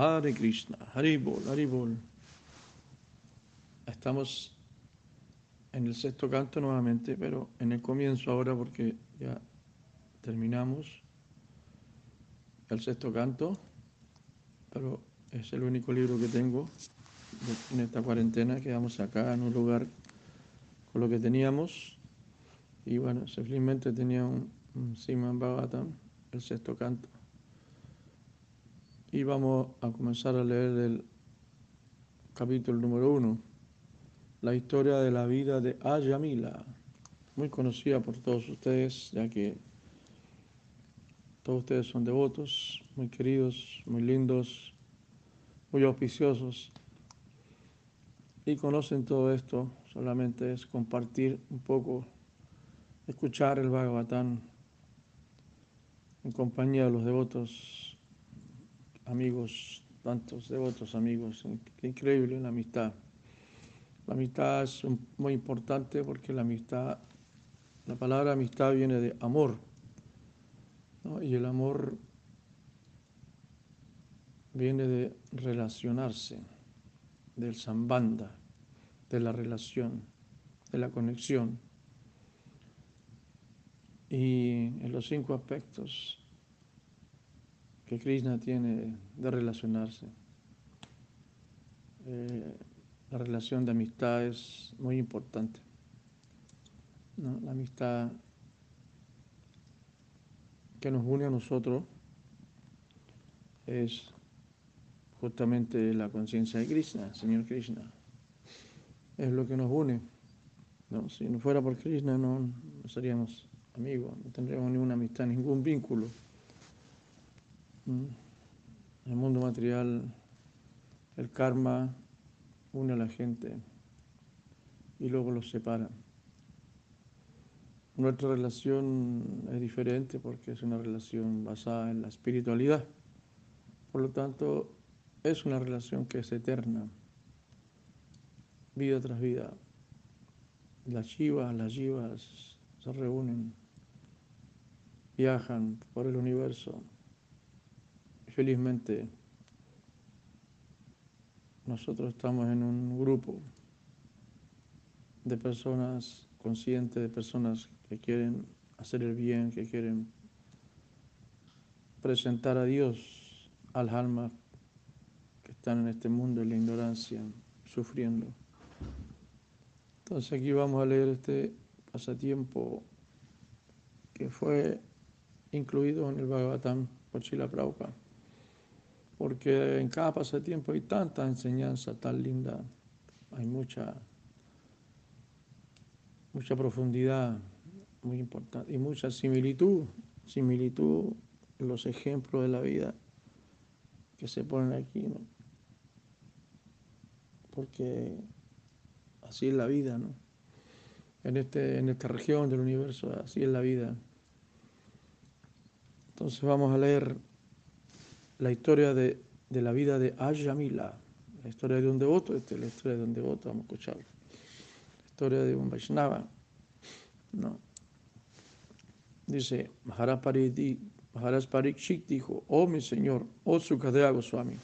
Hare Krishna, Haribol, Haribol. Estamos en el sexto canto nuevamente, pero en el comienzo ahora porque ya terminamos el sexto canto, pero es el único libro que tengo en esta cuarentena. Quedamos acá en un lugar con lo que teníamos y bueno, simplemente tenía un, un Siman Bhagavatam, el sexto canto. Y vamos a comenzar a leer el capítulo número uno, la historia de la vida de Ayamila, muy conocida por todos ustedes, ya que todos ustedes son devotos, muy queridos, muy lindos, muy auspiciosos. Y conocen todo esto, solamente es compartir un poco, escuchar el Bhagavatán en compañía de los devotos, amigos, tantos devotos amigos, increíble la amistad. La amistad es muy importante porque la amistad, la palabra amistad viene de amor, y el amor viene de relacionarse, del sambanda, de la relación, de la conexión. Y en los cinco aspectos que Krishna tiene de relacionarse, eh, la relación de amistad es muy importante. La amistad que nos une a nosotros es justamente la conciencia de Krishna, Señor Krishna. Es lo que nos une. ¿no? Si no fuera por Krishna no, no seríamos amigos, no tendríamos ninguna amistad, ningún vínculo. En el mundo material, el karma une a la gente y luego los separa. Nuestra relación es diferente porque es una relación basada en la espiritualidad. Por lo tanto, es una relación que es eterna, vida tras vida. Las chivas, las yivas se reúnen, viajan por el universo. Felizmente, nosotros estamos en un grupo de personas conscientes, de personas que quieren hacer el bien, que quieren presentar a Dios a las almas que están en este mundo en la ignorancia, sufriendo. Entonces aquí vamos a leer este pasatiempo que fue incluido en el Bhagavatam por Chila Prabhupada, porque en cada pasatiempo hay tanta enseñanza tan linda, hay mucha, mucha profundidad, muy importante, y mucha similitud, similitud en los ejemplos de la vida que se ponen aquí. Porque así es la vida, ¿no? En, este, en esta región del universo, así es la vida. Entonces vamos a leer la historia de, de la vida de Ayamila, la historia de un devoto, esta es la historia de un devoto, vamos a escuchar. La historia de un Vaishnava, ¿no? Dice, Maharaj Parikshit dijo, oh mi señor, oh Sukadeva Goswami,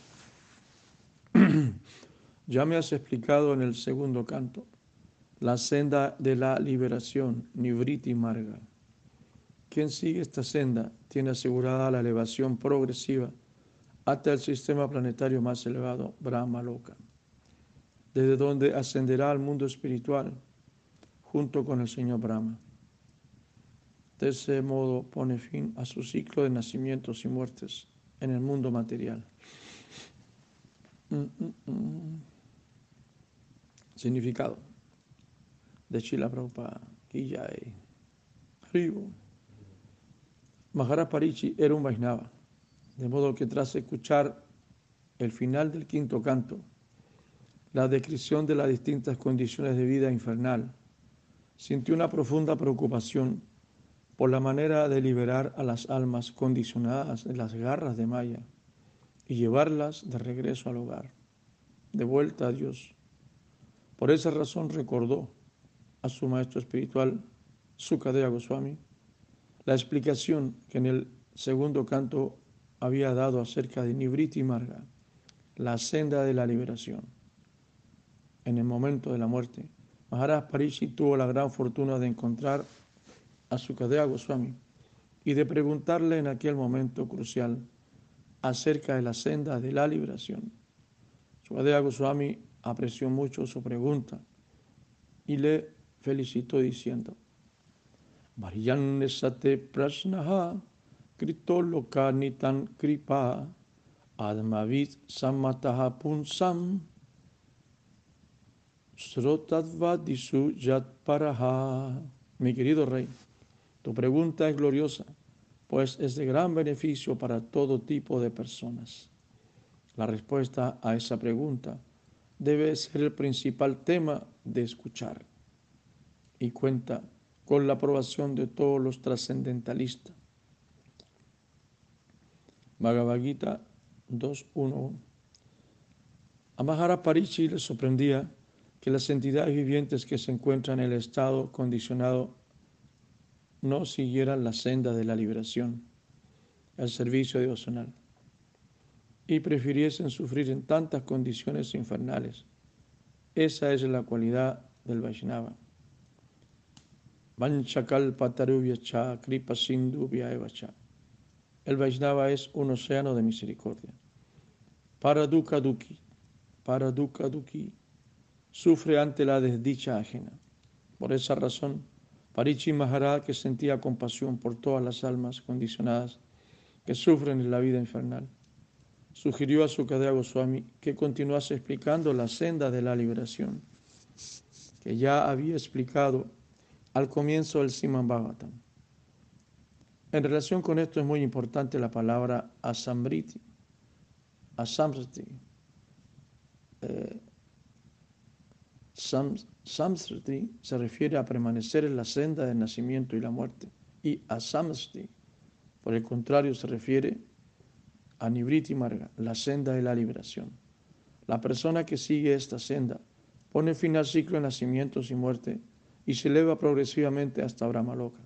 ya me has explicado en el segundo canto la senda de la liberación, Nivriti Marga. Quien sigue esta senda tiene asegurada la elevación progresiva hasta el sistema planetario más elevado, Brahma Loka, desde donde ascenderá al mundo espiritual junto con el Señor Brahma. De ese modo pone fin a su ciclo de nacimientos y muertes en el mundo material. Mm, mm, mm. Significado de Chila Prabhupada, Kijay, Haribo. Maharaj Parichi era un Vaisnava, de modo que tras escuchar el final del quinto canto, la descripción de las distintas condiciones de vida infernal, sintió una profunda preocupación por la manera de liberar a las almas condicionadas de las garras de Maya y llevarlas de regreso al hogar, de vuelta a Dios. Por esa razón recordó a su maestro espiritual, Sukadeva Goswami, la explicación que en el segundo canto había dado acerca de Nibriti Marga, la senda de la liberación. En el momento de la muerte, Maharaj Parishi tuvo la gran fortuna de encontrar a Sukadeva Goswami y de preguntarle en aquel momento crucial acerca de la senda de la liberación. Sukadeva Goswami apreció mucho su pregunta y le felicitó diciendo, Sate Prashnaha Kripa Admavit Punsam Srotadvadisu Yat Paraha. Mi querido rey, tu pregunta es gloriosa, pues es de gran beneficio para todo tipo de personas. La respuesta a esa pregunta debe ser el principal tema de escuchar y cuenta con la aprobación de todos los trascendentalistas. Bhagavad Gita 2.1 A Mahara Parichi le sorprendía que las entidades vivientes que se encuentran en el estado condicionado no siguieran la senda de la liberación, el servicio devocional, y prefiriesen sufrir en tantas condiciones infernales. Esa es la cualidad del Vaishnava. kripa El Vaishnava es un océano de misericordia. Para dukkha duki, para dukkha duki, sufre ante la desdicha ajena. Por esa razón, Parichi Maharaj, que sentía compasión por todas las almas condicionadas que sufren en la vida infernal, sugirió a Sukadeva Goswami que continuase explicando la senda de la liberación, que ya había explicado al comienzo del Siman Bhagavatam. En relación con esto es muy importante la palabra asambriti. Asamriti. Eh, se refiere a permanecer en la senda del nacimiento y la muerte. Y asamsriti, por el contrario, se refiere a nibriti marga, la senda de la liberación. La persona que sigue esta senda pone fin al ciclo de nacimientos y muerte y se eleva progresivamente hasta Brahmaloka.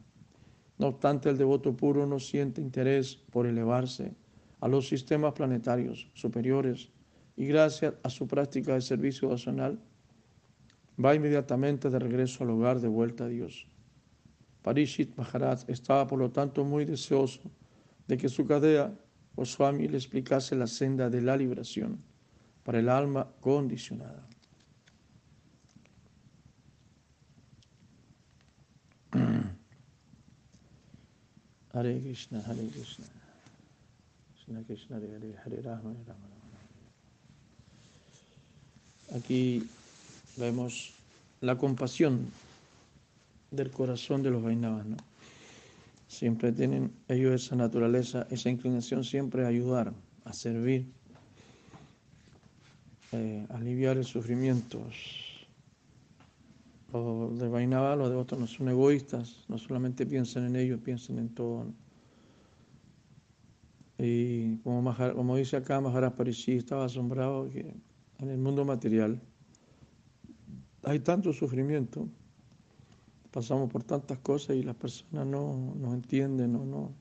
No obstante, el devoto puro no siente interés por elevarse a los sistemas planetarios superiores y gracias a su práctica de servicio nacional va inmediatamente de regreso al hogar de vuelta a Dios. Parishit Maharaj estaba por lo tanto muy deseoso de que su cadea o Swami le explicase la senda de la liberación para el alma condicionada. Hare Krishna, Hare Krishna. Krishna Krishna, Hare Hare, Hare Rama. Aquí vemos la compasión del corazón de los Vainavas, ¿no? Siempre tienen ellos esa naturaleza, esa inclinación siempre a ayudar, a servir, eh, aliviar el sufrimiento. Los de Vainava, los devotos no son egoístas, no solamente piensan en ellos, piensan en todo. Y como, como dice acá, Maharaj Parishi estaba asombrado que en el mundo material hay tanto sufrimiento, pasamos por tantas cosas y las personas no nos entienden o no,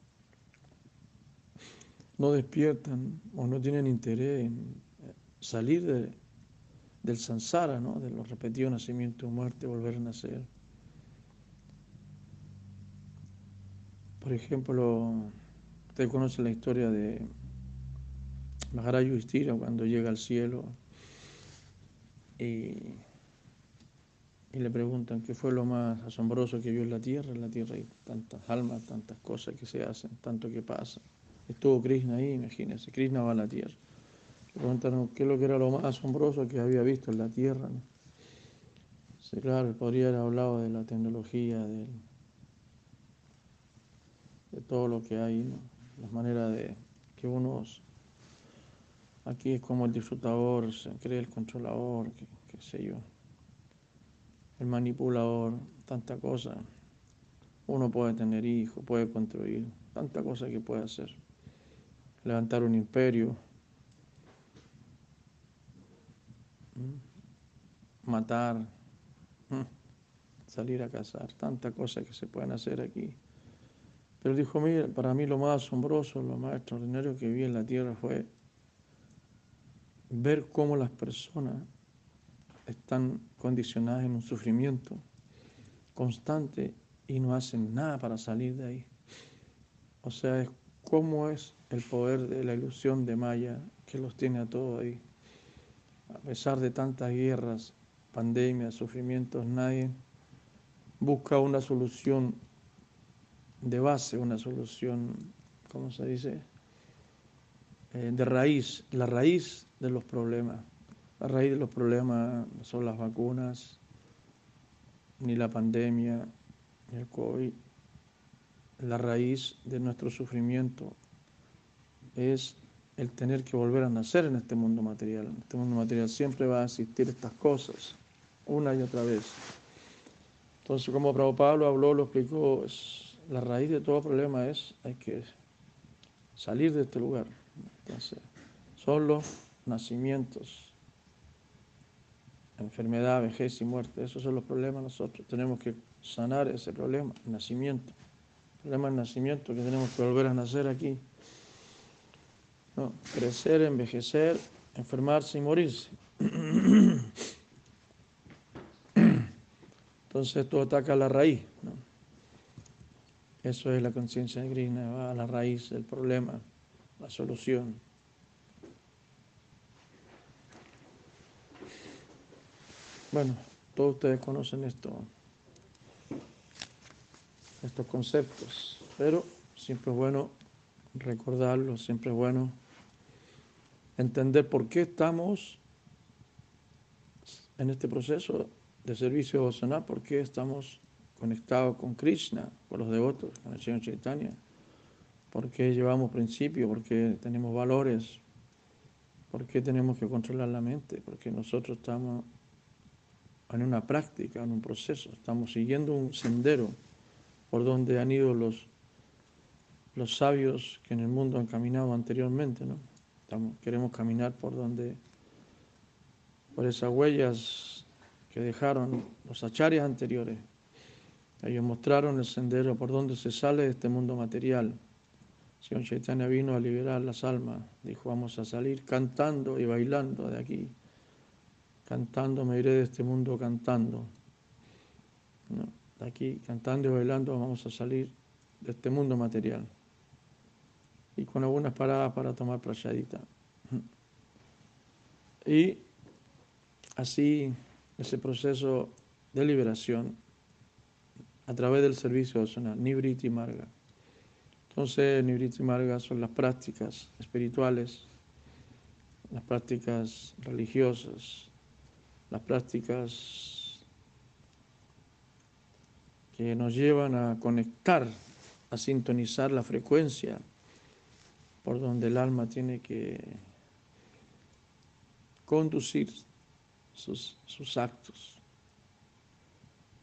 no despiertan o no tienen interés en salir de, del sansara, ¿no? de los repetidos nacimientos, muerte, volver a nacer. Por ejemplo, usted conoce la historia de Maharaj cuando llega al cielo y y le preguntan qué fue lo más asombroso que vio en la tierra. En la tierra hay tantas almas, tantas cosas que se hacen, tanto que pasa. Estuvo Krishna ahí, imagínense, Krishna va a la tierra. Preguntaron qué es lo que era lo más asombroso que había visto en la tierra. Sí, claro, podría haber hablado de la tecnología, de, de todo lo que hay, ¿no? las maneras de que uno aquí es como el disfrutador, se cree el controlador, qué sé yo el manipulador, tanta cosa. Uno puede tener hijos, puede construir, tanta cosa que puede hacer. Levantar un imperio, matar, salir a cazar, tanta cosa que se pueden hacer aquí. Pero dijo, mira, para mí lo más asombroso, lo más extraordinario que vi en la tierra fue ver cómo las personas están condicionadas en un sufrimiento constante y no hacen nada para salir de ahí. O sea, es cómo es el poder de la ilusión de Maya que los tiene a todos ahí. A pesar de tantas guerras, pandemias, sufrimientos, nadie busca una solución de base, una solución, ¿cómo se dice? Eh, de raíz, la raíz de los problemas. La raíz de los problemas son las vacunas, ni la pandemia, ni el COVID. La raíz de nuestro sufrimiento es el tener que volver a nacer en este mundo material. En este mundo material siempre va a existir estas cosas, una y otra vez. Entonces, como Prabhupada habló, lo explicó, la raíz de todo problema es hay que salir de este lugar. Entonces, son los nacimientos, enfermedad, vejez y muerte. Esos son los problemas nosotros. Tenemos que sanar ese problema, nacimiento. El problema del nacimiento, que tenemos que volver a nacer aquí. Crecer, envejecer, enfermarse y morirse. Entonces esto ataca a la raíz. Eso es la conciencia va a la raíz del problema, la solución. Bueno, todos ustedes conocen esto, estos conceptos, pero siempre es bueno recordarlos, siempre es bueno entender por qué estamos en este proceso de servicio devocional, por qué estamos conectados con Krishna, con los devotos, con el Señor Chaitanya, por qué llevamos principios, por qué tenemos valores, por qué tenemos que controlar la mente, porque nosotros estamos en una práctica, en un proceso. Estamos siguiendo un sendero por donde han ido los, los sabios que en el mundo han caminado anteriormente. ¿no? Queremos caminar por donde, por esas huellas que dejaron los acharyas anteriores. Ellos mostraron el sendero por donde se sale de este mundo material. Señor Chaitanya vino a liberar las almas. Dijo, vamos a salir cantando y bailando de aquí cantando, me iré de este mundo cantando. De aquí, cantando y bailando, vamos a salir de este mundo material. Y con algunas paradas para tomar prayadita. Y así, ese proceso de liberación a través del servicio nacional, Nibriti Marga. Entonces, Nibriti Marga son las prácticas espirituales, las prácticas religiosas, las prácticas que nos llevan a conectar, a sintonizar la frecuencia por donde el alma tiene que conducir sus, actos.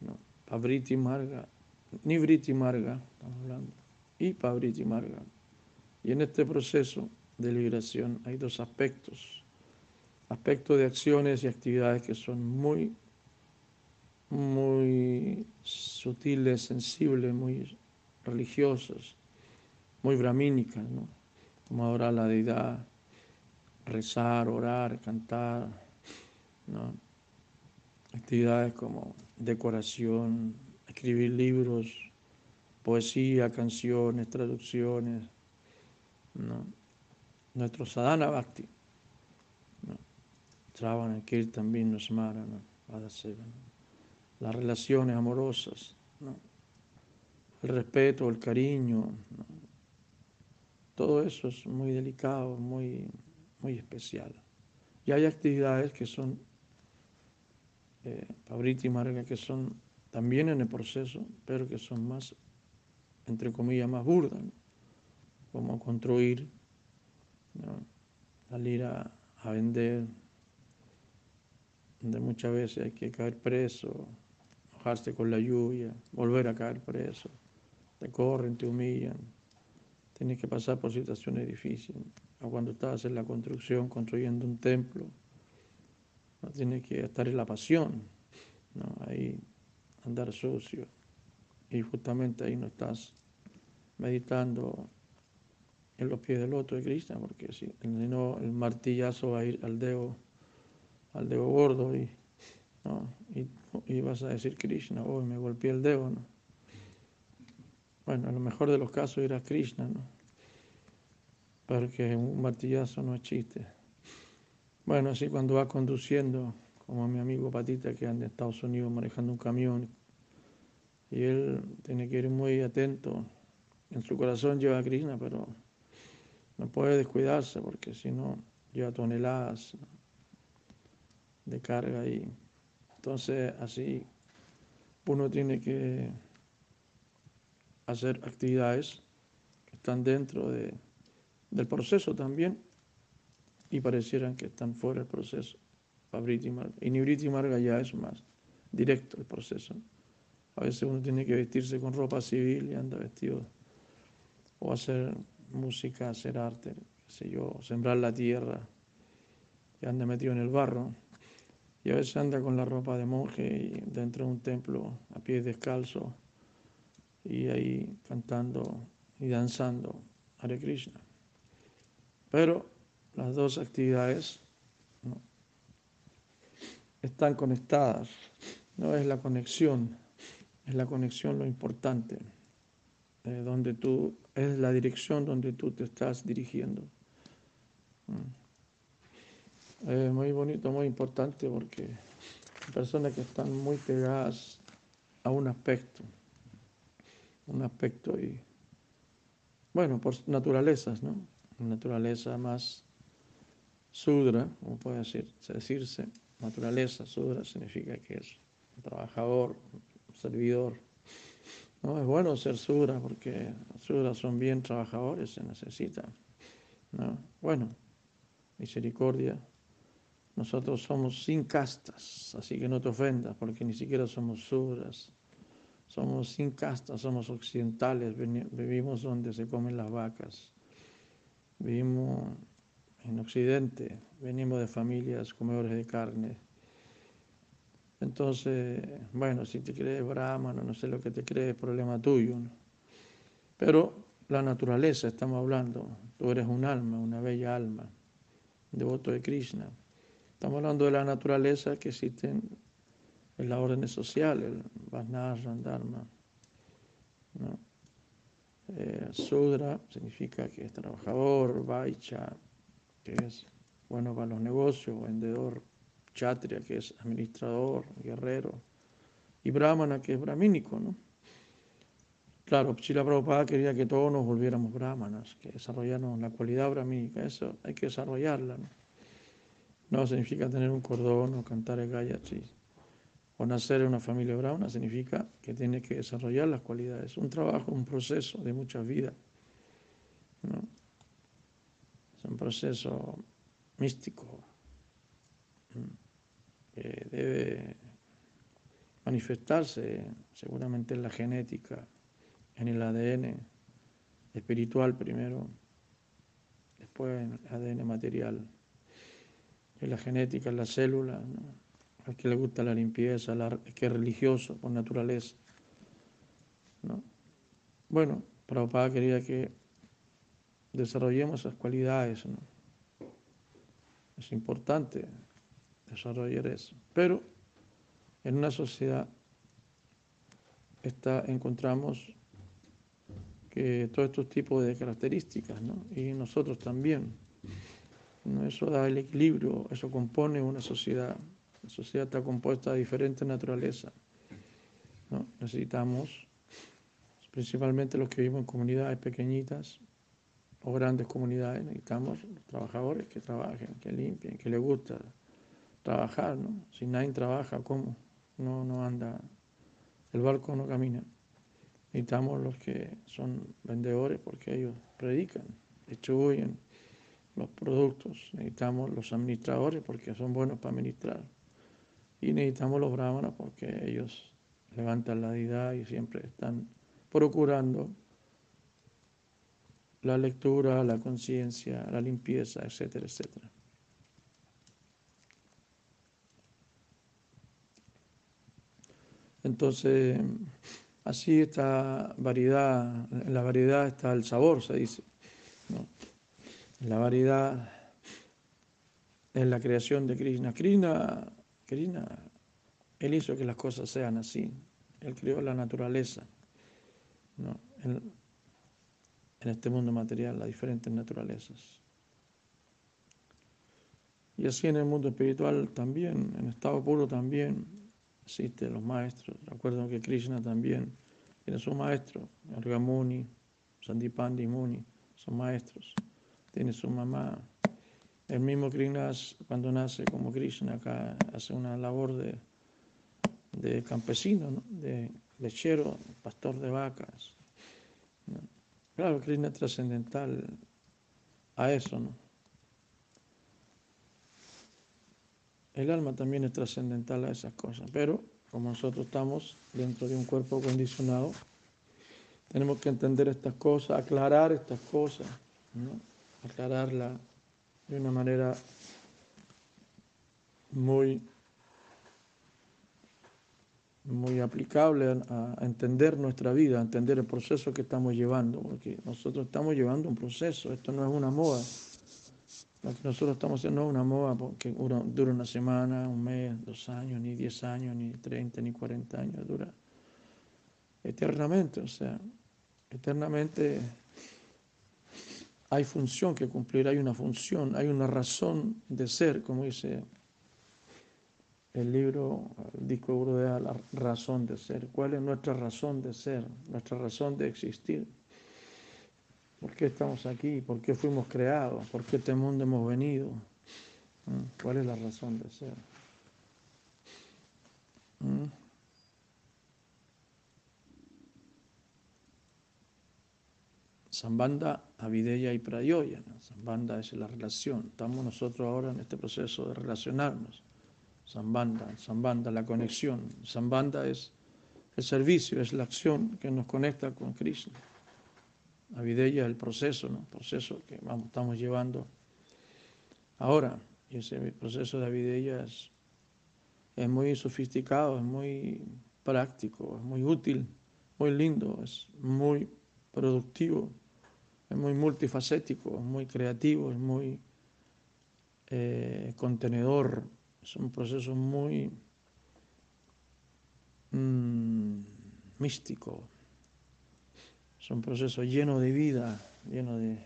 ¿no? Pabriti Marga, Nibriti Marga, estamos hablando, y Pabriti Marga. Y en este proceso de liberación hay dos aspectos aspectos de acciones y actividades que son muy, muy sutiles, sensibles, muy religiosas, muy bramínicas, ¿no? Como adorar a la deidad, rezar, orar, cantar, ¿no? actividades como decoración, escribir libros, poesía, canciones, traducciones, ¿no? nuestro sadhana bhakti Travana, también nos Smarana, las relaciones amorosas, el respeto, el cariño, todo eso es muy delicado, muy, muy especial. Y hay actividades que son, eh, y Marga, que son también en el proceso, pero que son más, entre comillas, más burdas, como construir, salir a vender donde muchas veces hay que caer preso, mojarse con la lluvia, volver a caer preso, te corren, te humillan, tienes que pasar por situaciones difíciles. O cuando estás en la construcción, construyendo un templo, no tienes que estar en la pasión, ¿no? ahí andar sucio. Y justamente ahí no estás meditando en los pies del otro de Krishna, porque si no, el martillazo va a ir al dedo, al dedo gordo y, ¿no? y, vas a decir Krishna, hoy me golpeé el dedo, ¿no? Bueno, a lo mejor de los casos era Krishna, ¿no? Porque un martillazo no es chiste. Bueno, así cuando va conduciendo, como mi amigo Patita que anda en Estados Unidos manejando un camión, y él tiene que ir muy atento. En su corazón lleva a Krishna, pero no puede descuidarse porque si no lleva toneladas de carga y entonces así uno tiene que hacer actividades que están dentro de, del proceso también y parecieran que están fuera del proceso. Y Nibriti Marga ya es más directo el proceso. A veces uno tiene que vestirse con ropa civil y anda vestido o hacer música, hacer arte, qué sé yo, sembrar la tierra y anda metido en el barro. Y a veces anda con la ropa de monje y dentro de un templo a pies descalzo y ahí cantando y danzando Hare Krishna. Pero las dos actividades están conectadas, no es la conexión, es la conexión lo importante donde tú, es la dirección donde tú te estás dirigiendo. Es muy bonito, muy importante porque personas que están muy pegadas a un aspecto, un aspecto y, bueno, por naturalezas, ¿no? Naturaleza más sudra, como puede decir, decirse, naturaleza, sudra significa que es un trabajador, un servidor, no, es bueno ser sudra porque sudras son bien trabajadores, se necesita. ¿no? Bueno, misericordia. Nosotros somos sin castas, así que no te ofendas porque ni siquiera somos sudras. Somos sin castas, somos occidentales, vivimos donde se comen las vacas. Vivimos en Occidente, venimos de familias comedores de carne entonces, bueno, si te crees brahmano, no sé lo que te crees, problema tuyo. Pero la naturaleza, estamos hablando, tú eres un alma, una bella alma, devoto de Krishna. Estamos hablando de la naturaleza que existe en las órdenes sociales, el Varnashram, Dharma. Eh, sudra significa que es trabajador, Vaicha, que es bueno para los negocios, vendedor, Kshatriya, que es administrador, guerrero, y Brahmana, que es brahmínico, ¿no? Claro, Chila Prabhupada quería que todos nos volviéramos brahmanas, que desarrolláramos la cualidad brahmínica, eso hay que desarrollarla, ¿no? No significa tener un cordón o cantar el Gayatri. O nacer en una familia brahmana significa que tiene que desarrollar las cualidades. Un trabajo, un proceso de muchas vidas. Es un proceso místico debe manifestarse seguramente en la genética, en el ADN espiritual primero, después en el ADN material, en la genética, en la célula, al que le gusta la limpieza, al que es religioso por naturaleza. ¿no? Bueno, Prabhupada quería que desarrollemos esas cualidades. Es importante desarrollar eso. Pero en una sociedad está, encontramos que todos estos tipos de características, ¿no? y nosotros también. Eso da el equilibrio, eso compone una sociedad. La sociedad está compuesta de diferentes naturalezas. ¿no? Necesitamos, principalmente los que vivimos en comunidades pequeñitas o grandes comunidades, necesitamos trabajadores que trabajen, que limpien, que les gusta trabajar, ¿no? Si nadie trabaja, ¿cómo? No, no anda, el barco no camina. Necesitamos los que son vendedores porque ellos predican, distribuyen los productos. Necesitamos los administradores porque son buenos para administrar. Y necesitamos los brahmanas porque ellos levantan la deidad y siempre están procurando la lectura, la conciencia, la limpieza, etcétera, etcétera. Entonces, así esta variedad, en la variedad está el sabor, se dice. La variedad es la creación de Krishna. Krishna, Krishna, Él hizo que las cosas sean así. Él creó la naturaleza. ¿no? En, este mundo material, las diferentes naturalezas. Y así en el mundo espiritual también, en estado puro también, existen los maestros. Recuerdo que Krishna también tiene su maestro, Argamuni, Sandipandi Muni, son maestros. Tiene su mamá. El mismo Krishna, cuando nace como Krishna, acá hace una labor de, de campesino, de lechero, pastor de vacas. Claro, Krishna es trascendental a eso, ¿no? El alma también es trascendental a esas cosas, pero como nosotros estamos dentro de un cuerpo condicionado, tenemos que entender estas cosas, aclarar estas cosas, ¿no? De una manera muy, muy aplicable a, entender nuestra vida, a entender el proceso que estamos llevando, porque nosotros estamos llevando un proceso, esto no es una moda. Lo que nosotros estamos haciendo es una moda porque dura una semana, un mes, dos años, ni diez años, ni treinta, ni cuarenta años, dura eternamente, o sea, eternamente hay función que cumplir, hay una función, hay una razón de ser, como dice el libro, el disco de la razón de ser. ¿Cuál es nuestra razón de ser, nuestra razón de existir? ¿Por qué estamos aquí? ¿Por qué fuimos creados? ¿Por qué este mundo hemos venido? ¿Mm? ¿Cuál es la razón de ser? ¿Mm? Sambanda, Avideya y Prayoya. Sambanda es la relación. Estamos nosotros ahora en este proceso de relacionarnos. Sambanda, Sambanda, la conexión. Sambanda es el servicio, es la acción que nos conecta con Krishna. Avideya es el proceso. El proceso que vamos, estamos llevando ahora. Y ese proceso de Avideya es, es muy sofisticado, es muy práctico, es muy útil, muy lindo, es muy productivo es muy multifacético, es muy creativo, es muy eh, contenedor, es un proceso muy mm, místico, es un proceso lleno de vida, lleno de,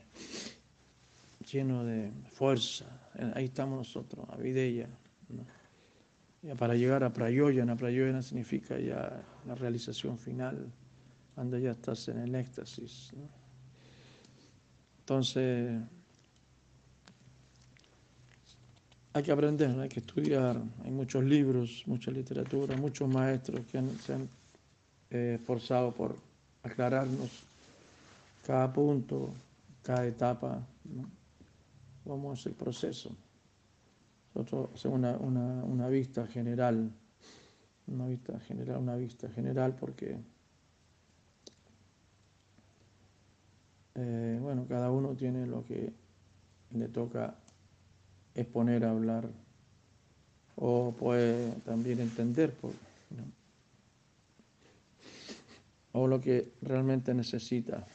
lleno de fuerza. Ahí estamos nosotros, a Videya. Ya para llegar a Prayoyana, Prayoyana significa ya la realización final, cuando ya estás en el éxtasis. Entonces, hay que aprender, hay que estudiar. Hay muchos libros, mucha literatura, muchos maestros que se han eh, esforzado por aclararnos cada punto, cada etapa. Vamos a hacer el proceso. Nosotros hacemos una vista general, una vista general, una vista general porque Eh, bueno, cada uno tiene lo que le toca exponer, hablar, o puede también entender, o lo que realmente necesita.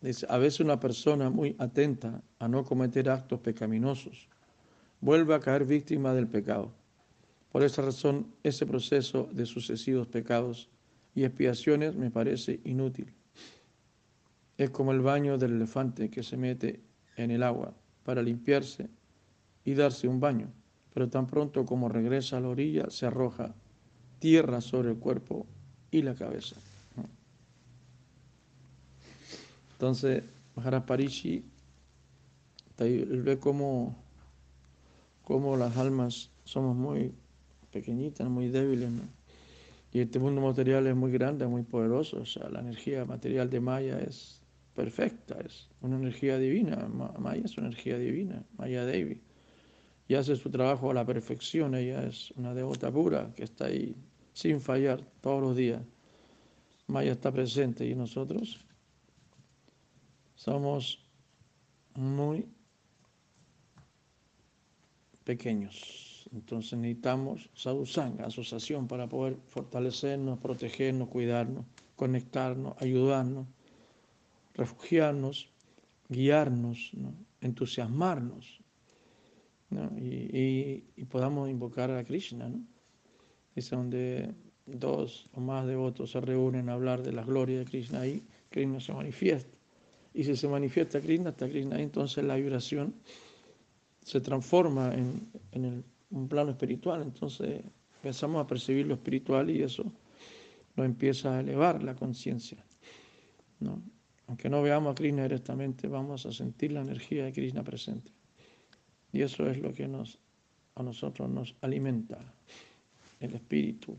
Dice, a veces una persona muy atenta a no cometer actos pecaminosos vuelve a caer víctima del pecado. Por esa razón, ese proceso de sucesivos pecados y expiaciones me parece inútil. Es como el baño del elefante que se mete en el agua para limpiarse y darse un baño, pero tan pronto como regresa a la orilla se arroja tierra sobre el cuerpo y la cabeza. Entonces, Maharaj Parishi ve cómo, cómo las almas somos muy pequeñitas, muy débiles, y este mundo material es muy grande, muy poderoso, o sea, la energía material de Maya es perfecta, es una energía divina. Maya es una energía divina, Maya Devi. Y hace su trabajo a la perfección, ella es una devota pura que está ahí sin fallar todos los días. Maya está presente y nosotros somos muy pequeños. Entonces necesitamos sadhusanga, asociación, para poder fortalecernos, protegernos, cuidarnos, conectarnos, ayudarnos refugiarnos guiarnos, entusiasmarnos y, podamos invocar a Krishna. Es donde dos o más devotos se reúnen a hablar de la gloria de Krishna, ahí Krishna se manifiesta. Y si se manifiesta Krishna, está Krishna ahí, entonces la vibración se transforma en, en un plano espiritual. Entonces empezamos a percibir lo espiritual y eso nos empieza a elevar la conciencia. ¿no? Aunque no veamos a Krishna directamente, vamos a sentir la energía de Krishna presente. Y eso es lo que nos, a nosotros nos alimenta, el espíritu.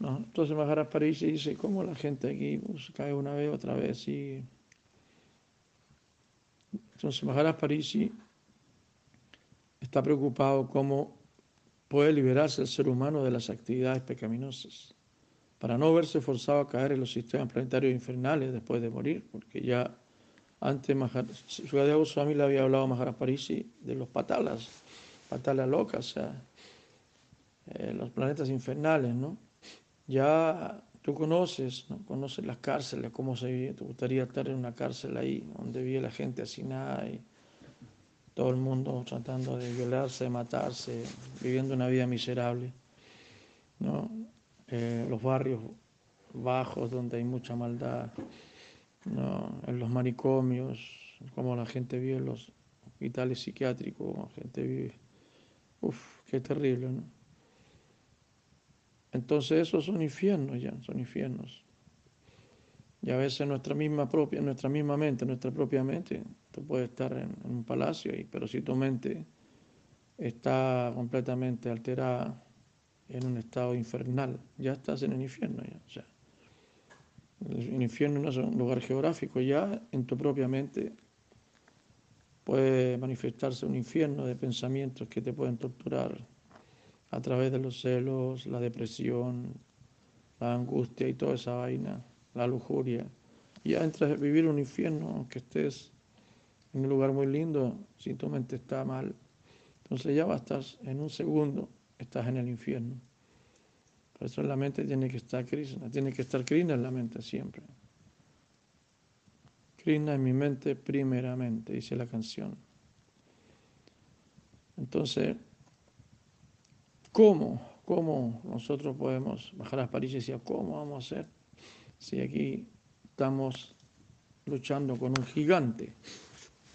Entonces Maharaj Parishi dice, ¿cómo la gente aquí pues, cae una vez, otra vez? Y... Entonces Maharaj Parishi está preocupado cómo puede liberarse el ser humano de las actividades pecaminosas para no verse forzado a caer en los sistemas planetarios infernales después de morir, porque ya antes Sukadeva Goswami le había hablado a Maharaj Parisi de los patalas, patalas locas, o sea, eh, los planetas infernales, ¿no? Ya tú conoces, ¿no? Conoces las cárceles, cómo se vive, te gustaría estar en una cárcel ahí, donde vive la gente nada y todo el mundo tratando de violarse, de matarse, viviendo una vida miserable, ¿no? Eh, los barrios bajos donde hay mucha maldad, en los manicomios, como la gente vive en los hospitales psiquiátricos, la gente vive, uff, qué terrible, ¿no? Entonces esos son infiernos ya, son infiernos. Y a veces nuestra misma propia, nuestra misma mente, nuestra propia mente, tú puedes estar en, un palacio, pero si tu mente está completamente alterada, en un estado infernal, ya estás en el infierno. Ya, el infierno no es un lugar geográfico, ya en tu propia mente puede manifestarse un infierno de pensamientos que te pueden torturar a través de los celos, la depresión, la angustia y toda esa vaina, la lujuria. Ya entras a vivir un infierno, aunque estés en un lugar muy lindo, si tu mente está mal. Entonces ya bastas en un segundo estás en el infierno. Por eso en la mente tiene que estar Krishna, tiene que estar Krishna en la mente siempre. Krishna en mi mente primeramente, dice la canción. Entonces, ¿cómo? ¿Cómo nosotros podemos bajar a París y decir, ¿cómo vamos a hacer si aquí estamos luchando con un gigante?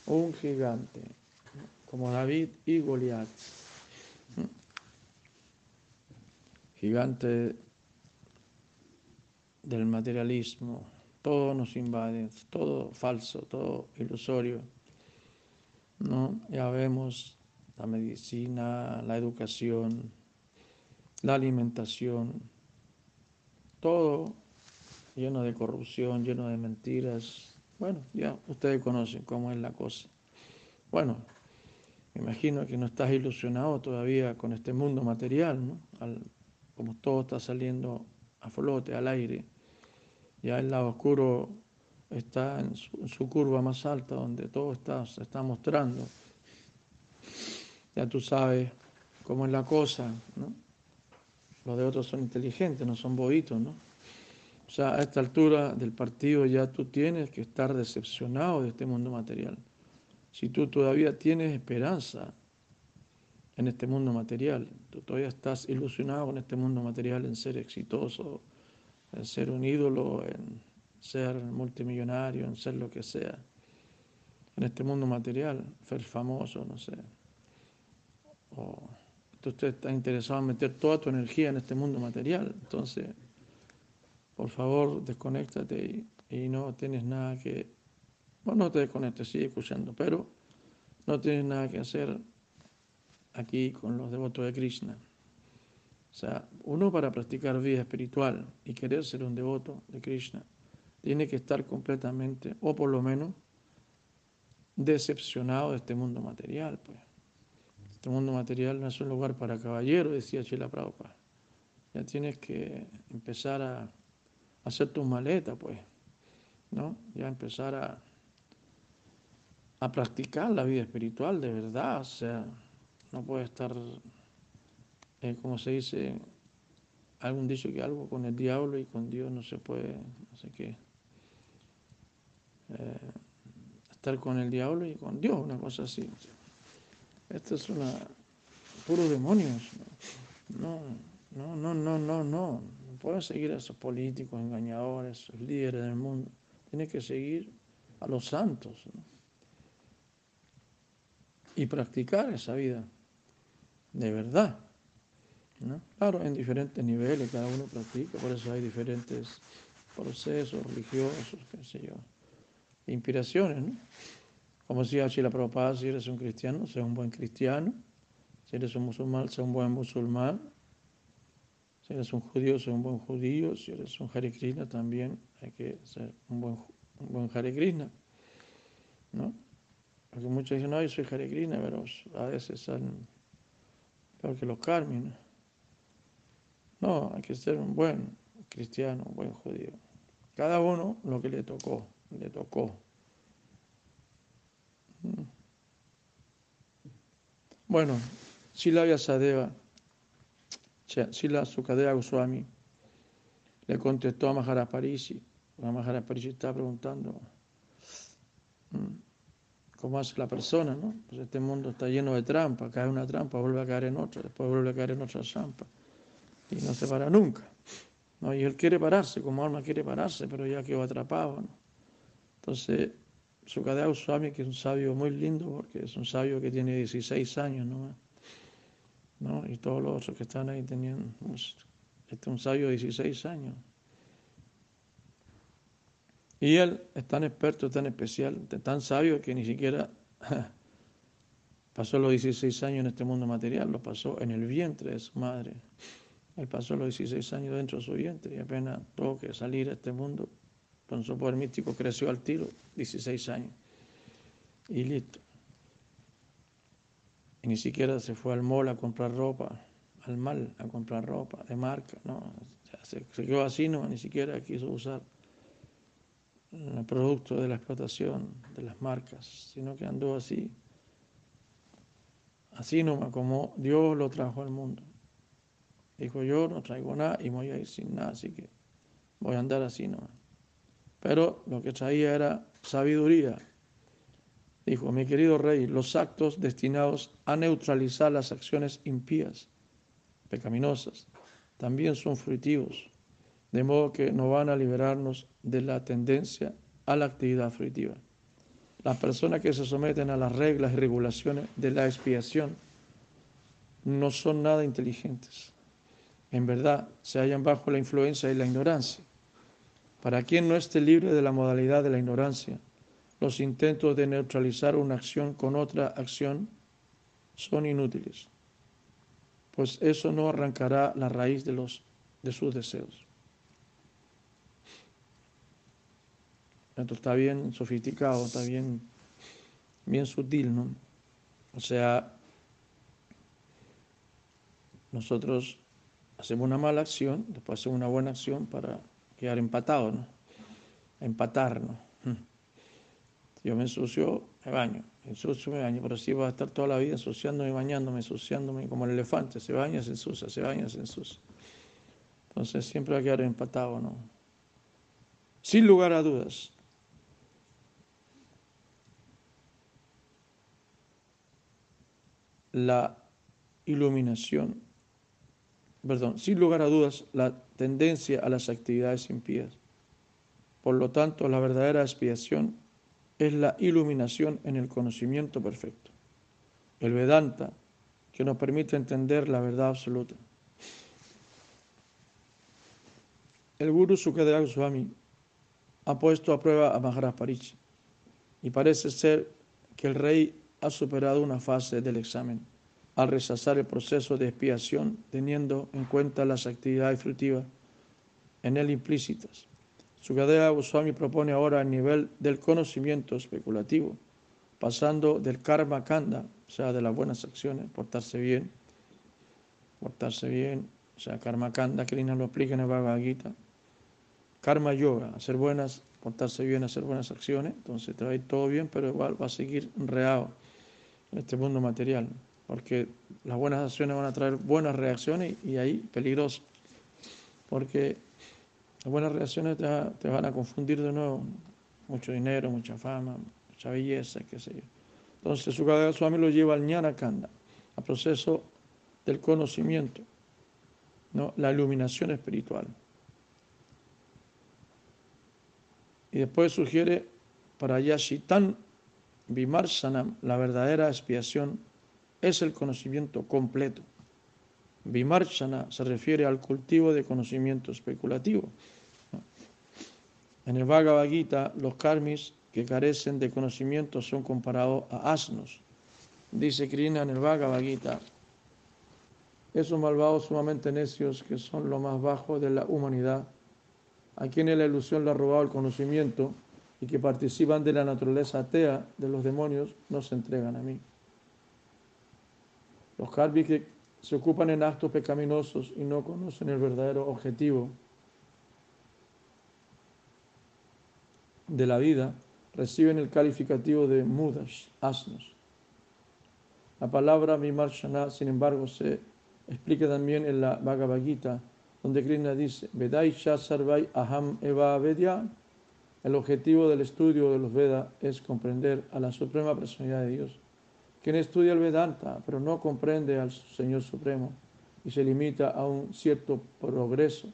Un gigante, como David y Goliat gigante del materialismo, todo nos invade, todo falso, todo ilusorio. ¿no? Ya vemos la medicina, la educación, la alimentación, todo lleno de corrupción, lleno de mentiras. Bueno, ya ustedes conocen cómo es la cosa. Bueno, me imagino que no estás ilusionado todavía con este mundo material, ¿no? Como todo está saliendo a flote, al aire, ya el lado oscuro está en su, curva más alta, donde todo está, se está mostrando. Ya tú sabes cómo es la cosa, ¿no? Los de otros son inteligentes, no son bobitos, ¿no? O sea, a esta altura del partido ya tú tienes que estar decepcionado de este mundo material. Si tú todavía tienes esperanza en este mundo material. Tú todavía estás ilusionado con este mundo material en ser exitoso, en ser un ídolo, en ser multimillonario, en ser lo que sea. En este mundo material, ser famoso, no sé. O tú estás interesado en meter toda tu energía en este mundo material. Entonces, por favor, desconéctate y, y no tienes nada que... Bueno, no te desconectes, sigue escuchando, pero no tienes nada que hacer aquí con los devotos de Krishna. O sea, uno para practicar vida espiritual y querer ser un devoto de Krishna, tiene que estar completamente, o por lo menos, decepcionado de este mundo material. Pues. Este mundo material no es un lugar para caballeros, decía Chila Prabhupada. Ya tienes que empezar a hacer tus maletas, pues, ¿no? Ya empezar a, a practicar la vida espiritual de verdad, o sea, no puede estar, eh, como se dice, algún dicho que algo con el diablo y con Dios no se puede, no sé qué. Eh, estar con el diablo y con Dios, una cosa así. Esto es una puros demonios. No, no, no, no, no, no. No pueden seguir a esos políticos engañadores, esos líderes del mundo. Tiene que seguir a los santos y practicar esa vida de verdad. Claro, en diferentes niveles cada uno practica, por eso hay diferentes procesos religiosos, qué sé yo, inspiraciones, ¿no? Como decía Chila Prabhupada, si eres un cristiano, sea un buen cristiano, si eres un musulmán, sea un buen musulmán, si eres un judío, sea un buen judío, si eres un Hare Krishna también hay que ser un buen, un buen Hare ¿no? Porque muchos dicen, no, yo soy Hare pero a veces son peor que los karmis, no, hay que ser un buen cristiano, un buen judío. Cada uno lo que le tocó, le tocó. Mm. Bueno, Sila Vyasadeva, Sila Sukadeva Goswami, le contestó a Maharaparishi. Maharaparishi está preguntando cómo hace la persona, ¿no? Pues este mundo está lleno de trampas, cae una trampa, vuelve a caer en otra, después vuelve a caer en otra trampa y no se para nunca. ¿no? Y él quiere pararse, como alma quiere pararse, pero ya quedó atrapado. ¿no? Entonces, Sukadeva Swami, que es un sabio muy lindo, porque es un sabio que tiene 16 años ¿no? ¿no? Y todos los otros que están ahí tenían, pues, este es un sabio de 16 años. Y él es tan experto, tan especial, tan sabio que ni siquiera pasó los 16 años en este mundo material, lo pasó en el vientre de su madre. Él pasó los 16 años dentro de su vientre y apenas tuvo que salir a este mundo. Con su poder místico creció al tiro, 16 años. Y listo. Y ni siquiera se fue al mall a comprar ropa, al mal a comprar ropa de marca, no. se, quedó así, no, ni siquiera quiso usar producto de la explotación de las marcas, sino que andó así, así nomás como Dios lo trajo al mundo. Dijo, yo no traigo nada y voy a ir sin nada, así que voy a andar así nomás. Pero lo que traía era sabiduría. Dijo, mi querido rey, los actos destinados a neutralizar las acciones impías, pecaminosas, también son fruitivos, de modo que no van a liberarnos de la tendencia a la actividad fruitiva. Las personas que se someten a las reglas y regulaciones de la expiación no son nada inteligentes en verdad se hallan bajo la influencia de la ignorancia. Para quien no esté libre de la modalidad de la ignorancia, los intentos de neutralizar una acción con otra acción son inútiles, pues eso no arrancará la raíz de, los, de sus deseos. Esto está bien sofisticado, está bien, bien sutil, ¿no? O sea, nosotros hacemos una mala acción, después hacemos una buena acción para quedar empatados, ¿no? Empatar, ¿no? Yo me ensucio, me baño, me ensucio, me baño, pero así va a estar toda la vida ensuciándome, bañándome, ensuciándome, como el elefante, se baña, se ensucia, se baña, se ensucia. Entonces siempre va a quedar empatado, ¿no? Sin lugar a dudas. La iluminación perdón, sin lugar a dudas, la tendencia a las actividades impías. Por lo tanto, la verdadera expiación es la iluminación en el conocimiento perfecto, el Vedanta, que nos permite entender la verdad absoluta. El Guru Sukadeva Goswami ha puesto a prueba a Maharaj Parichi y parece ser que el rey ha superado una fase del examen al rechazar el proceso de expiación, teniendo en cuenta las actividades fruitivas en él implícitas. Sukadeva Goswami propone ahora el nivel del conocimiento especulativo, pasando del karma kanda, o sea, de las buenas acciones, portarse bien, portarse bien, o sea, karma kanda, Krishna lo explica en el Bhagavad Gita, karma yoga, hacer buenas, portarse bien, hacer buenas acciones, entonces ir todo bien, pero igual va a seguir reado en este mundo material porque las buenas acciones van a traer buenas reacciones y, ahí peligroso, porque las buenas reacciones te, van a confundir de nuevo, mucho dinero, mucha fama, mucha belleza, qué sé yo. Entonces Sukadeva Swami lo lleva al Jnana Kanda, al proceso del conocimiento, ¿no? la iluminación espiritual. Y después sugiere para Yashitan Vimarsanam, la verdadera expiación, es el conocimiento completo. Vimarshana se refiere al cultivo de conocimiento especulativo. En el Bhagavad Gita, los karmis que carecen de conocimiento son comparados a asnos. Dice Krishna en el Bhagavad Gita, esos malvados sumamente necios que son lo más bajo de la humanidad, a quienes la ilusión le ha robado el conocimiento y que participan de la naturaleza atea de los demonios, no se entregan a mí. Los karmis que se ocupan en actos pecaminosos y no conocen el verdadero objetivo de la vida, reciben el calificativo de mudas, asnos. La palabra Vimarshana, sin embargo, se explica también en la Bhagavad Gita, donde Krishna dice, Vedaisha Sarvai Aham Eva Vedya. El objetivo del estudio de los Vedas es comprender a la Suprema Personalidad de Dios. Quien estudia el Vedanta, pero no comprende al Señor Supremo y se limita a un cierto progreso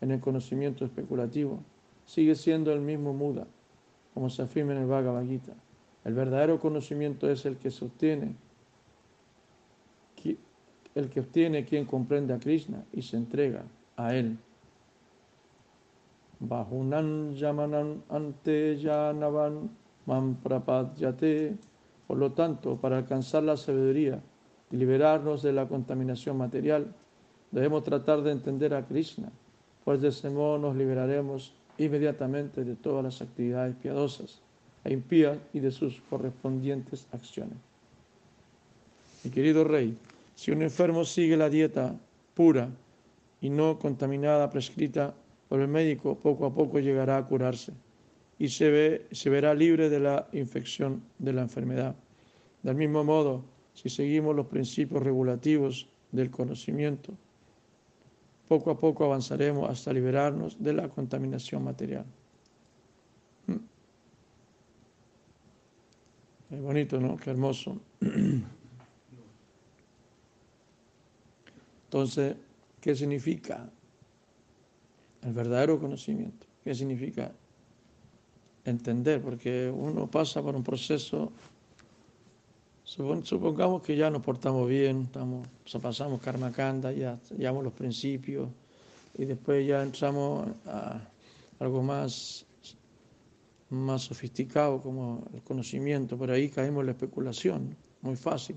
en el conocimiento especulativo, sigue siendo el mismo Muda, como se afirma en el Bhagavad Gita. El verdadero conocimiento es el que obtiene, el que obtiene quien comprende a Krishna y se entrega a él. Bahunan Yamanan Ante Yanavan Man Prapadyate. Por lo tanto, para alcanzar la sabiduría y liberarnos de la contaminación material, debemos tratar de entender a Krishna, pues de ese modo nos liberaremos inmediatamente de todas las actividades piadosas e impías y de sus correspondientes acciones. Mi querido rey, si un enfermo sigue la dieta pura y no contaminada prescrita por el médico, poco a poco llegará a curarse y se, ve, se verá libre de la infección de la enfermedad. Del mismo modo, si seguimos los principios regulativos del conocimiento, poco a poco avanzaremos hasta liberarnos de la contaminación material. Mm. Es bonito, ¿no? Qué hermoso. Entonces, ¿qué significa el verdadero conocimiento? ¿Qué significa entender? Porque uno pasa por un proceso Supongamos que ya nos portamos bien, estamos, pasamos karma kanda, ya llevamos los principios y después ya entramos a algo más, más sofisticado como el conocimiento, por ahí caemos en la especulación, muy fácil.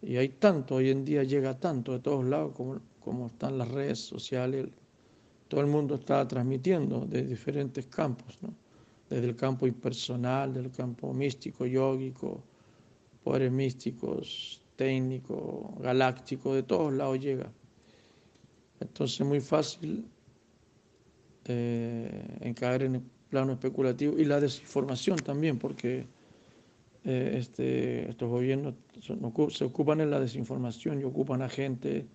Y hay tanto, hoy en día llega tanto de todos lados como, como están las redes sociales, todo el mundo está transmitiendo de diferentes campos, ¿no? Desde el campo impersonal, del campo místico, yógico, poderes místicos, técnicos, galácticos, de todos lados llega. Entonces es muy fácil eh, caer en el plano especulativo y la desinformación también, porque eh, este, estos gobiernos se ocupan en la desinformación y ocupan a gente,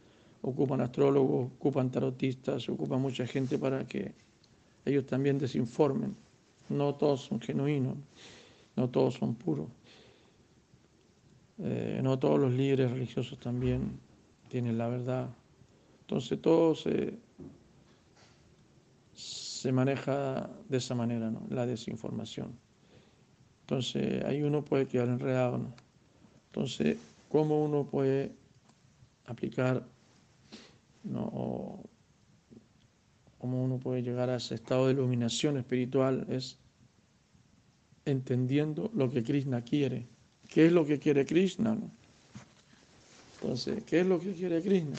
ocupan astrólogos, ocupan tarotistas, ocupan mucha gente para que ellos también desinformen. No todos son genuinos, no todos son puros. Eh, no todos los líderes religiosos también tienen la verdad. Entonces todo se, se maneja de esa manera, ¿no? la desinformación. Entonces ahí uno puede quedar enredado. ¿no? Entonces, ¿cómo uno puede aplicar ¿no? o cómo uno puede llegar a ese estado de iluminación espiritual? Es entendiendo lo que Krishna quiere ¿Qué es lo que quiere Krishna? Entonces, ¿qué es lo que quiere Krishna?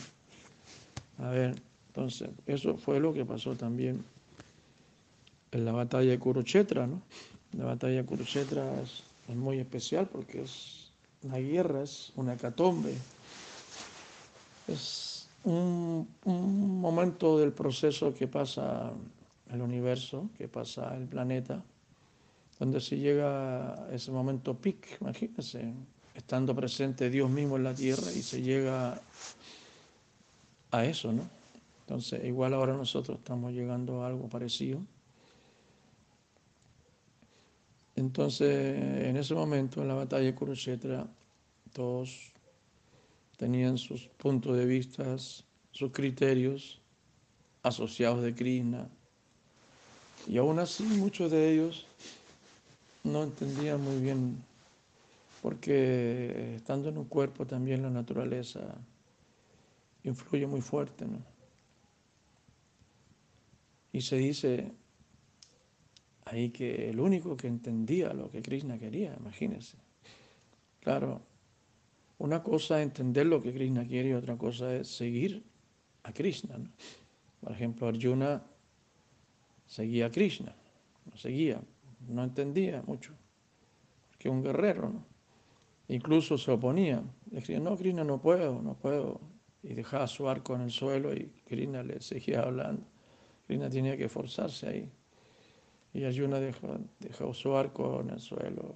A ver, entonces, eso fue lo que pasó también en la batalla de Kurukshetra, ¿no? La batalla de Kurukshetra es, muy especial porque es una guerra, es una hecatombe, es un, un momento del proceso que pasa el universo, que pasa el planeta, donde se llega a ese momento pic, imagínense, estando presente Dios mismo en la tierra y se llega a eso, ¿no? Entonces, igual ahora nosotros estamos llegando a algo parecido. Entonces, en ese momento, en la batalla de Kurukshetra, todos tenían sus puntos de vista, sus criterios asociados de Krishna. Y aún así, muchos de ellos no entendían muy bien, porque estando en un cuerpo también la naturaleza influye muy fuerte, ¿no? Y se dice ahí que el único que entendía lo que Krishna quería, imagínense. Claro, una cosa es entender lo que Krishna quiere y otra cosa es seguir a Krishna. ¿no? Por ejemplo, Arjuna seguía a Krishna, no seguía, no entendía mucho, porque un guerrero. Incluso se oponía, decía, no, Krishna, no puedo, no puedo, y dejaba su arco en el suelo y Krishna le seguía hablando. Krishna tenía que forzarse ahí. Y Arjuna dejó, dejó su arco en el suelo.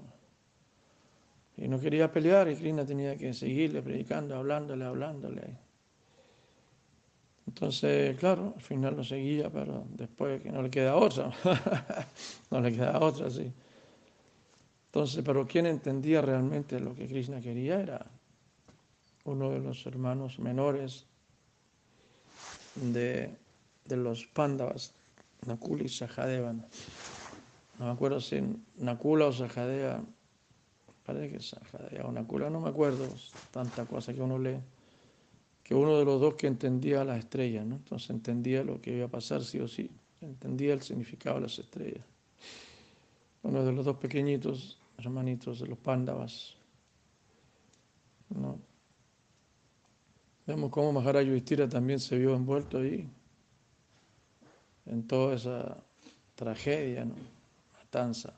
Y no quería pelear y Krishna tenía que seguirle predicando, hablándole, hablándole. Entonces, claro, al final lo seguía, pero después que no le queda otra, no le queda otra, sí. Entonces, pero quien entendía realmente lo que Krishna quería era uno de los hermanos menores de, de los Pandavas, Nakula y Sahadeva. No me acuerdo si Nakula o Sahadeva, parece que Sahadeva o Nakula, no me acuerdo, tanta cosa que uno lee, que uno de los dos que entendía las estrellas, ¿no? entonces entendía lo que iba a pasar sí o sí, entendía el significado de las estrellas. Uno de los dos pequeñitos hermanitos de los Pandavas, ¿no? Vemos cómo Maharaj Yudhishthira también se vio envuelto ahí, en toda esa tragedia, ¿no? matanza.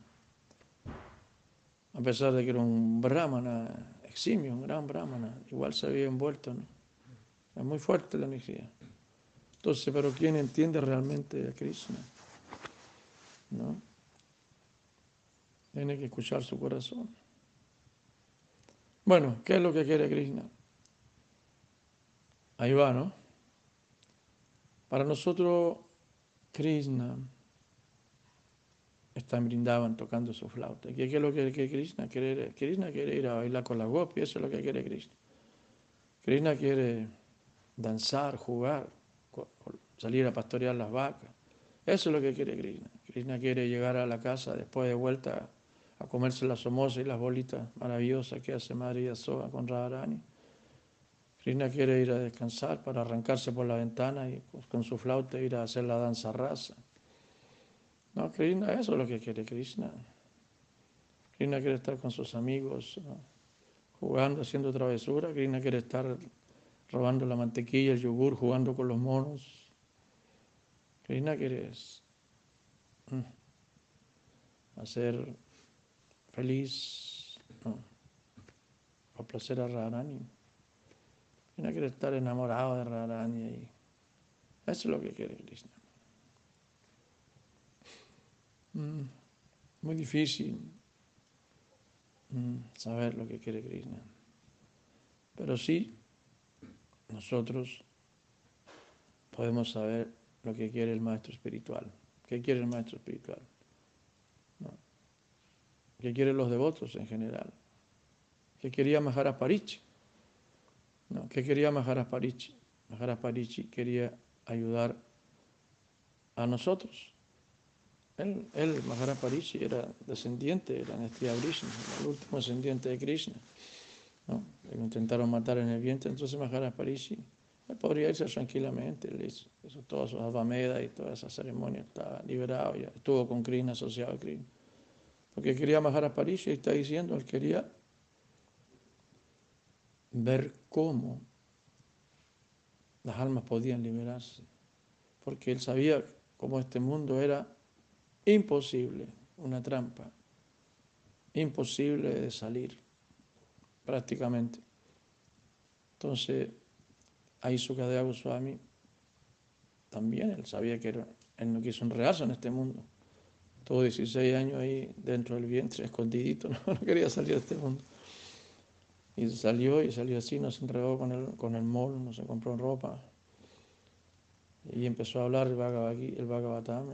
A pesar de que era un brahmana eximio, un gran brahmana, igual se había envuelto. ¿no? Es muy fuerte la energía. Entonces, pero ¿quién entiende realmente a Krishna? ¿No? Tiene que escuchar su corazón. Bueno, ¿qué es lo que quiere Krishna? Ahí va, ¿no? Para nosotros, Krishna está en Brindavan tocando su flauta. ¿Qué, es lo que quiere Krishna? Quiere, Krishna quiere ir a bailar con la gopi, eso es lo que quiere Krishna. Krishna quiere danzar, jugar, salir a pastorear las vacas. Eso es lo que quiere Krishna. Krishna quiere llegar a la casa después de vuelta a comerse las somosas y las bolitas maravillosas que hace Madre Yasoga con Radharani. Krishna quiere ir a descansar para arrancarse por la ventana y con su flauta ir a hacer la danza rasa. No, Krishna, eso es lo que quiere Krishna. Krishna quiere estar con sus amigos, jugando, haciendo travesura. Krishna quiere estar robando la mantequilla, el yogur, jugando con los monos. Krishna quiere mm, hacer feliz, no, placer a Radharani. Krishna quiere estar enamorado de Radharani y eso es lo que quiere Krishna. Mm, muy difícil mm, saber lo que quiere Krishna. Pero sí, nosotros podemos saber lo que quiere el maestro espiritual. ¿Qué quiere el maestro espiritual? ¿Qué quieren los devotos en general? ¿Qué quería Maharaj Parichi? ¿Qué quería Maharaj Parichi? Maharaj Parichi quería ayudar a nosotros. Él, él Parichi, era descendiente, era Nestria Krishna, el último descendiente de Krishna. Lo intentaron matar en el vientre, entonces Maharaj Parichi, él podría irse tranquilamente, él todas sus y toda esa ceremonia, estaba liberado, ya estuvo con Krishna, asociado a Krishna. Porque quería Maharaj Parichi y está diciendo, él quería ver cómo las almas podían liberarse, porque él sabía cómo este mundo era imposible, una trampa, imposible de salir prácticamente. Entonces, ahí Sukadeva Goswami también, él sabía que era, él no quiso enredarse en este mundo. Tuvo 16 años ahí dentro del vientre, escondidito, no, quería salir de este mundo. Y salió y salió así, no se entregó con el, con el mall, no se compró ropa. Y empezó a hablar el, Bhagavad, el Bhagavatam.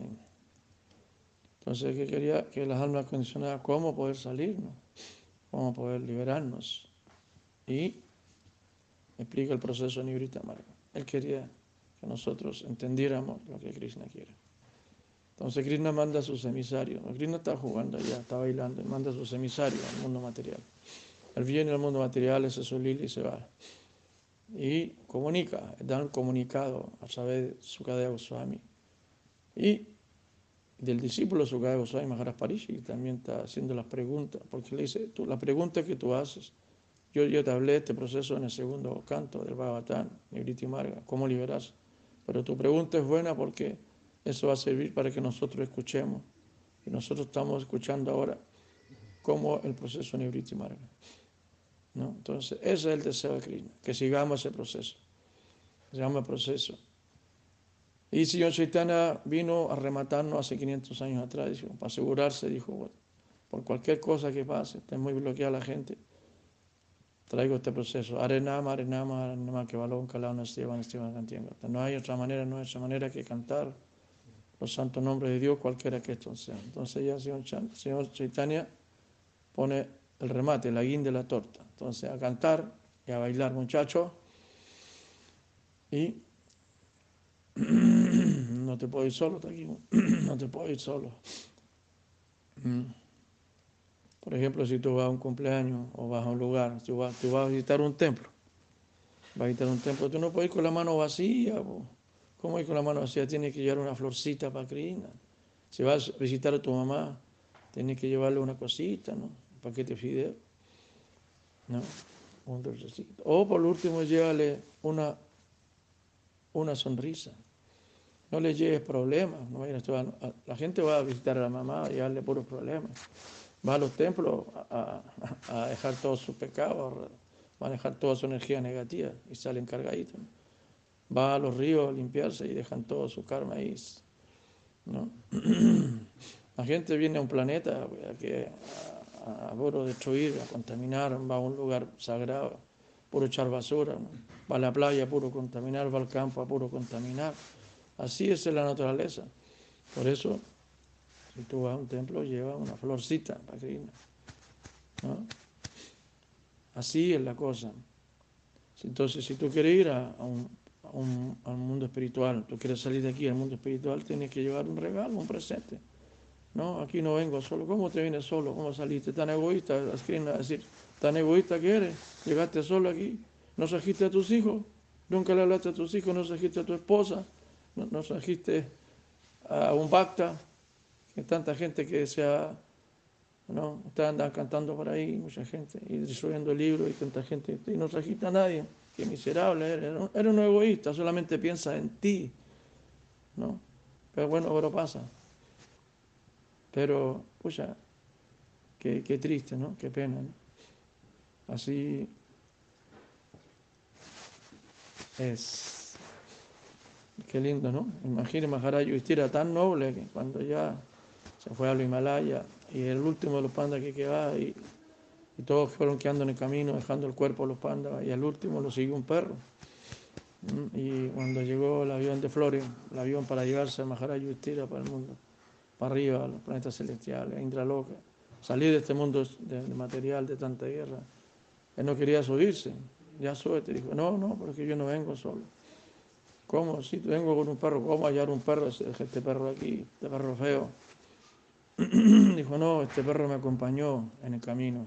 Entonces, que quería que las almas condicionadas, cómo poder salirnos, cómo poder liberarnos. Y explica el proceso de Nibrita Marga. Él quería que nosotros entendiéramos lo que Krishna quiere. Entonces Krishna manda a sus emisarios. Krishna está jugando allá, está bailando, y manda a sus emisarios al mundo material. Él viene al mundo material, es su y se va. Y comunica, da un comunicado a través de Sukadeva Goswami. Y del discípulo Sukadeva Goswami Maharaj Parishi también está haciendo las preguntas, porque le dice, tú, la pregunta que tú haces, yo, yo te hablé de este proceso en el segundo canto del Bhagavatam, Nibriti Marga, cómo liberarse. Pero tu pregunta es buena porque eso va a servir para que nosotros escuchemos. Y nosotros estamos escuchando ahora cómo el proceso Nibriti Marga. ¿No? Entonces, ese es el deseo de Krishna, que sigamos ese proceso. Sigamos el proceso. Y señor Chaitanya vino a rematarnos hace 500 años atrás, para asegurarse, dijo, por cualquier cosa que pase, está muy bloqueada la gente, traigo este proceso. Arenama, arenama, arenama, que balón, calado, no hay otra manera, no hay otra manera que cantar los santos nombres de Dios, cualquiera que esto sea. Entonces ya señor, señor Chaitanya pone el remate, la guinda de la torta. Entonces a cantar y a bailar, muchachos. Y no te puedo ir solo, no te puedo ir solo. Por ejemplo, si tú vas a un cumpleaños o vas a un lugar, tú vas, tú vas a visitar un templo, vas a visitar un templo, tú no puedes ir con la mano vacía. ¿Cómo ir con la mano vacía? Tienes que llevar una florcita para Krishna. Si vas a visitar a tu mamá, tienes que llevarle una cosita, ¿no? Un paquete de fideo. ¿No? Un dulcecito. O por último, llévale una, una sonrisa. No le lleves problemas. No la gente va a visitar a la mamá y darle puros problemas va a los templos a, dejar todos sus pecados, va a dejar toda su energía negativa y sale cargaditos. Va a los ríos a limpiarse y dejan todo su karma ahí. ¿no? La gente viene a un planeta a, a, puro destruir, a contaminar, va a un lugar sagrado, puro echar basura, va a la playa puro contaminar, va al campo a puro contaminar. Así es la naturaleza. Por eso si tú vas a un templo, lleva una florcita para Krishna. Así es la cosa. Entonces, si tú quieres ir a, un, a un, mundo espiritual, tú quieres salir de aquí al mundo espiritual, tienes que llevar un regalo, un presente. No, aquí no vengo solo. ¿Cómo te vienes solo? ¿Cómo saliste? ¿Tan egoísta? decir, ¿tan egoísta que eres? Llegaste solo aquí. ¿No trajiste a tus hijos? Nunca le hablaste a tus hijos, no trajiste a tu esposa, no, no trajiste a un bacta, hay tanta gente que se ha, ¿no? Está cantando por ahí, mucha gente, y destruyendo libros y tanta gente, y no trajiste a nadie. Qué miserable eres. Eres un egoísta, solamente piensa en ti. ¿no? Pero bueno, pero pasa. Pero, pucha, qué, qué triste, ¿no? Qué pena, ¿no? Así es. Qué lindo, ¿no? Imagínate Maharaj era tan noble que cuando ya se fue al Himalaya y el último de los pandas que quedaba y, todos fueron quedando en el camino dejando el cuerpo de los pandas y al último lo siguió un perro. Mm, y cuando llegó el avión de Flores, el avión para llevarse a Maharaj Yudhishthira para el mundo, para arriba, a los planetas celestiales, a Indraloka, salir de este mundo de, material de tanta guerra, él no quería subirse, ya súbete, dijo, no, no, porque yo no vengo solo. ¿Cómo? Si vengo con un perro, ¿cómo hallar un perro? Este perro aquí, este perro feo. Dijo, no, este perro me acompañó en el camino.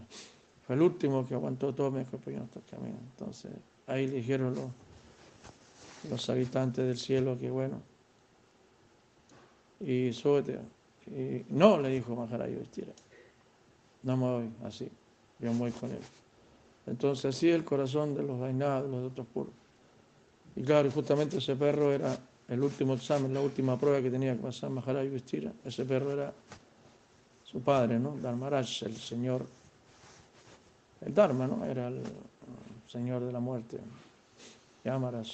Fue el último que aguantó todo, me acompañó en este camino. Entonces, ahí le dijeron los, los habitantes del cielo que bueno. Y súbete. No, le dijo Maharaj estira. No me voy así. Yo voy con él. Entonces, así el corazón de los vainados, de los otros puros. Y claro, justamente ese perro era el último examen, la última prueba que tenía que pasar Maharaj Yudhishthira. Ese perro era su padre, ¿no? Dharmaraj, el señor, el Dharma, ¿no? Era el señor de la muerte. Yamaraj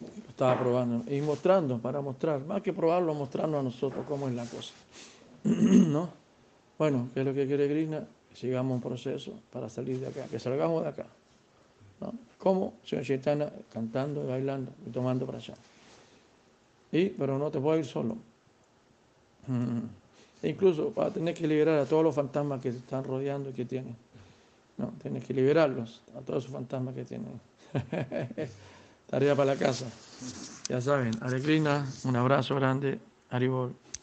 lo estaba probando y mostrando, para mostrar, más que probarlo, mostrarnos a nosotros cómo es la cosa. ¿No? Bueno, ¿qué es lo que quiere Krishna? Sigamos un proceso para salir de acá, que salgamos de acá. ¿No? ¿Cómo? Señor Chaitanya cantando y bailando y tomando para allá. Y, pero no te puedo ir solo. E incluso va a tener que liberar a todos los fantasmas que están rodeando y que tienen. No, tienes que liberarlos, a todos esos fantasmas que tienen. Tarea para la casa. Ya saben, Aregrina, un abrazo grande, Aribol.